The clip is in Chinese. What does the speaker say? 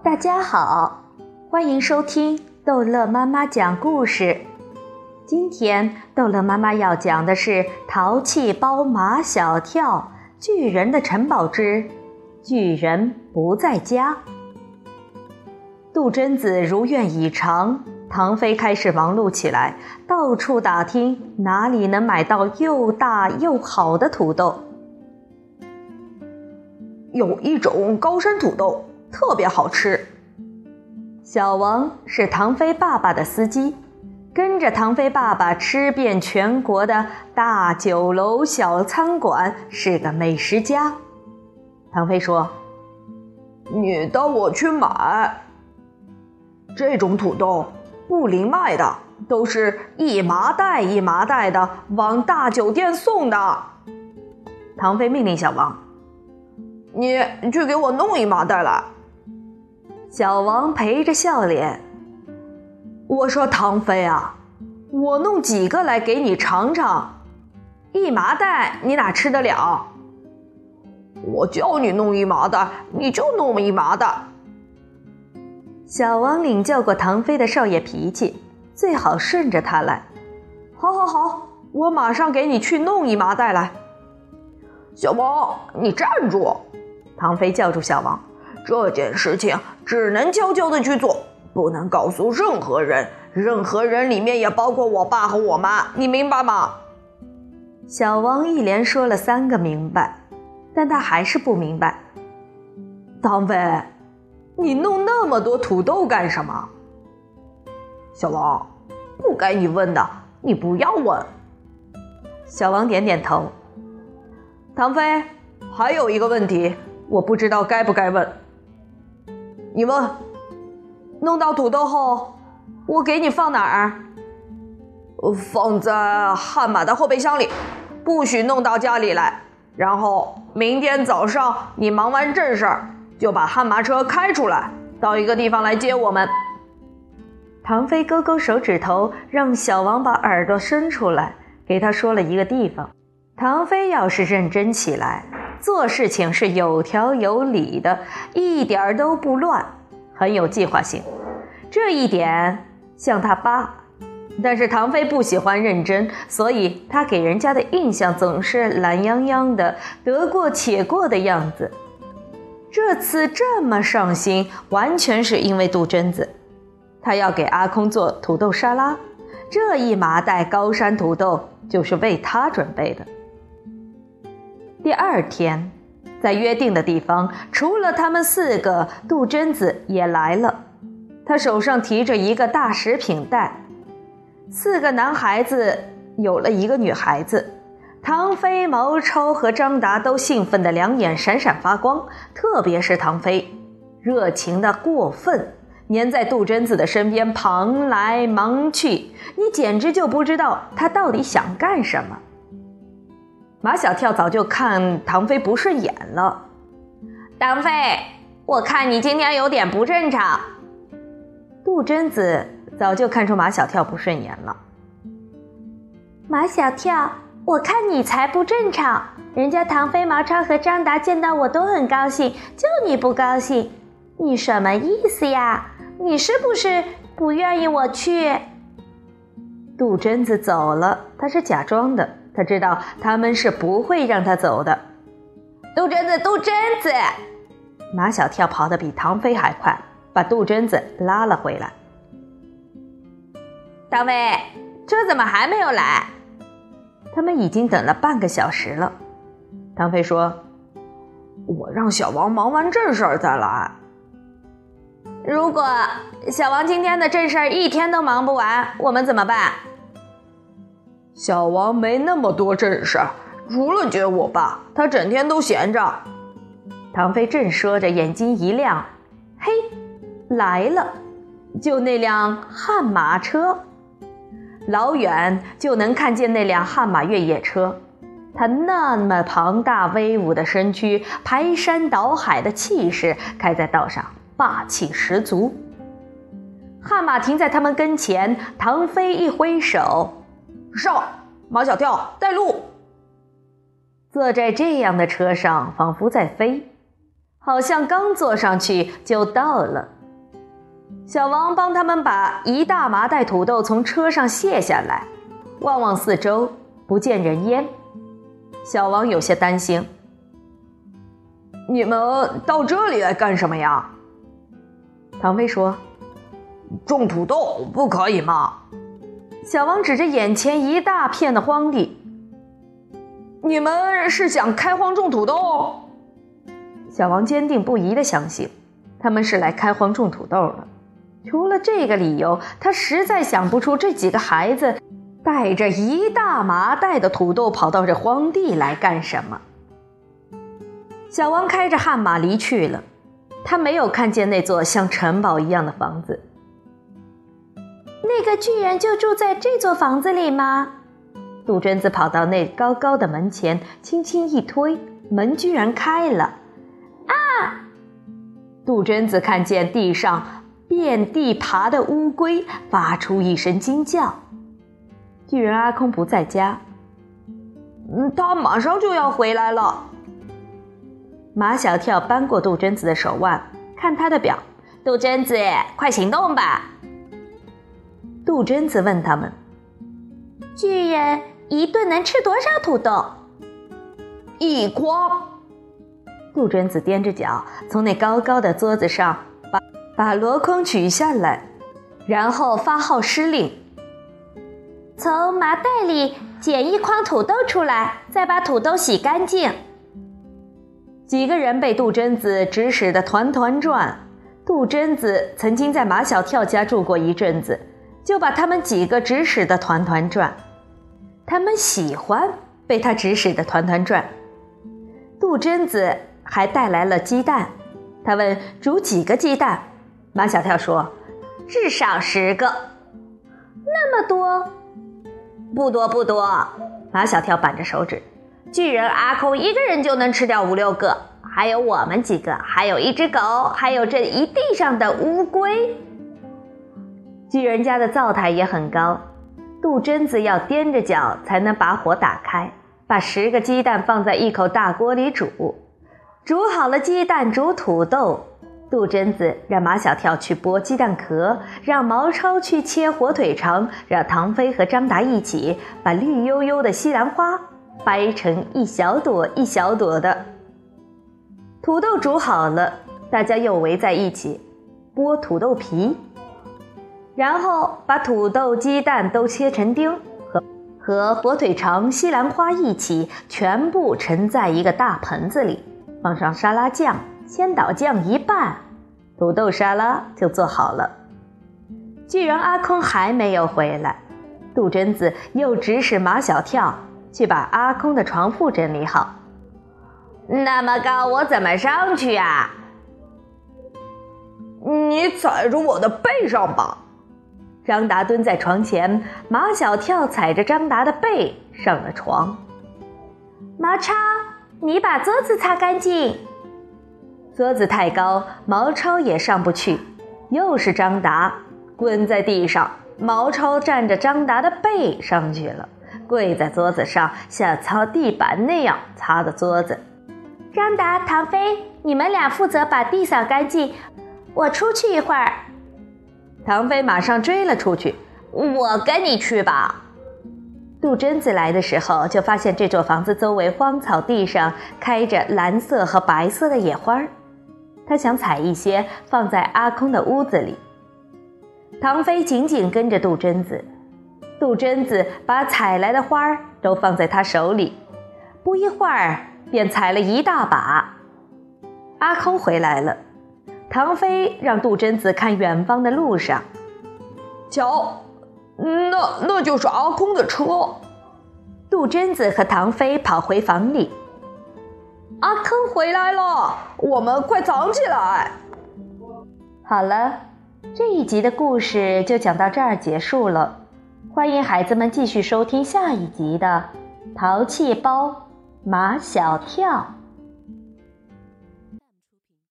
大家好，欢迎收听逗乐妈妈讲故事。今天逗乐妈妈要讲的是《淘气包马小跳巨人的城堡之巨人不在家》。杜真子如愿以偿，唐飞开始忙碌起来，到处打听哪里能买到又大又好的土豆。有一种高山土豆特别好吃。小王是唐飞爸爸的司机，跟着唐飞爸爸吃遍全国的大酒楼、小餐馆，是个美食家。唐飞说：“你带我去买这种土豆，不零卖的，都是一麻袋一麻袋的往大酒店送的。”唐飞命令小王。你去给我弄一麻袋来。小王陪着笑脸，我说：“唐飞啊，我弄几个来给你尝尝？一麻袋你哪吃得了？我叫你弄一麻袋，你就弄一麻袋。”小王领教过唐飞的少爷脾气，最好顺着他来。好，好，好，我马上给你去弄一麻袋来。小王，你站住！唐飞叫住小王：“这件事情只能悄悄的去做，不能告诉任何人。任何人里面也包括我爸和我妈，你明白吗？”小王一连说了三个明白，但他还是不明白。唐飞，你弄那么多土豆干什么？小王，不该你问的，你不要问。小王点点头。唐飞，还有一个问题。我不知道该不该问。你问，弄到土豆后，我给你放哪儿？放在悍马的后备箱里，不许弄到家里来。然后明天早上你忙完正事儿，就把悍马车开出来，到一个地方来接我们。唐飞勾勾手指头，让小王把耳朵伸出来，给他说了一个地方。唐飞要是认真起来。做事情是有条有理的，一点儿都不乱，很有计划性。这一点像他爸，但是唐飞不喜欢认真，所以他给人家的印象总是懒洋洋的、得过且过的样子。这次这么上心，完全是因为杜真子，他要给阿空做土豆沙拉，这一麻袋高山土豆就是为他准备的。第二天，在约定的地方，除了他们四个，杜真子也来了。他手上提着一个大食品袋。四个男孩子有了一个女孩子。唐飞、毛超和张达都兴奋得两眼闪闪发光，特别是唐飞，热情的过分，黏在杜真子的身边，忙来忙去，你简直就不知道他到底想干什么。马小跳早就看唐飞不顺眼了。唐飞，我看你今天有点不正常。杜真子早就看出马小跳不顺眼了。马小跳，我看你才不正常。人家唐飞、毛超和张达见到我都很高兴，就你不高兴，你什么意思呀？你是不是不愿意我去？杜真子走了，他是假装的。他知道他们是不会让他走的。杜真子，杜真子，马小跳跑得比唐飞还快，把杜真子拉了回来。唐飞，车怎么还没有来？他们已经等了半个小时了。唐飞说：“我让小王忙完正事儿再来。如果小王今天的正事儿一天都忙不完，我们怎么办？”小王没那么多正事，除了接我爸，他整天都闲着。唐飞正说着，眼睛一亮，嘿，来了，就那辆悍马车，老远就能看见那辆悍马越野车，它那么庞大威武的身躯，排山倒海的气势，开在道上，霸气十足。悍马停在他们跟前，唐飞一挥手。上，马小跳带路。坐在这样的车上，仿佛在飞，好像刚坐上去就到了。小王帮他们把一大麻袋土豆从车上卸下来，望望四周，不见人烟。小王有些担心：“你们到这里来干什么呀？”唐飞说：“种土豆不可以吗？”小王指着眼前一大片的荒地：“你们是想开荒种土豆？”小王坚定不移地相信，他们是来开荒种土豆的。除了这个理由，他实在想不出这几个孩子带着一大麻袋的土豆跑到这荒地来干什么。小王开着悍马离去了，他没有看见那座像城堡一样的房子。那个巨人就住在这座房子里吗？杜鹃子跑到那高高的门前，轻轻一推，门居然开了。啊！杜鹃子看见地上。遍地爬的乌龟发出一声惊叫。巨人阿空不在家，嗯，他马上就要回来了。马小跳扳过杜鹃子的手腕，看他的表。杜鹃子，快行动吧！杜真子问他们：“巨人一顿能吃多少土豆？”一筐。杜真子踮着脚从那高高的桌子上。把把箩筐取下来，然后发号施令：从麻袋里捡一筐土豆出来，再把土豆洗干净。几个人被杜真子指使得团团转。杜真子曾经在马小跳家住过一阵子，就把他们几个指使的团团转。他们喜欢被他指使的团团转。杜真子还带来了鸡蛋，他问煮几个鸡蛋。马小跳说：“至少十个，那么多？不多不多。”马小跳板着手指：“巨人阿空一个人就能吃掉五六个，还有我们几个，还有一只狗，还有这一地上的乌龟。巨人家的灶台也很高，杜鹃子要踮着脚才能把火打开，把十个鸡蛋放在一口大锅里煮。煮好了鸡蛋，煮土豆。”杜鹃子让马小跳去剥鸡蛋壳，让毛超去切火腿肠，让唐飞和张达一起把绿油油的西兰花掰成一小朵一小朵的。土豆煮好了，大家又围在一起剥土豆皮，然后把土豆、鸡蛋都切成丁，和和火腿肠、西兰花一起全部盛在一个大盆子里，放上沙拉酱。千岛酱一拌，土豆沙拉就做好了。既然阿空还没有回来，杜鹃子又指使马小跳去把阿空的床铺整理好。那么高，我怎么上去啊？你踩着我的背上吧。张达蹲在床前，马小跳踩着张达的背上了床。毛超，你把桌子擦干净。桌子太高，毛超也上不去。又是张达滚在地上，毛超站着张达的背上去了，跪在桌子上，像擦地板那样擦的桌子。张达、唐飞，你们俩负责把地扫干净，我出去一会儿。唐飞马上追了出去，我跟你去吧。杜鹃子来的时候，就发现这座房子周围荒草地上开着蓝色和白色的野花。他想采一些放在阿空的屋子里。唐飞紧紧跟着杜鹃子，杜鹃子把采来的花儿都放在他手里，不一会儿便采了一大把。阿空回来了，唐飞让杜鹃子看远方的路上，瞧，那那就是阿空的车。杜鹃子和唐飞跑回房里。阿空回来了，我们快藏起来。好了，这一集的故事就讲到这儿结束了。欢迎孩子们继续收听下一集的《淘气包马小跳》。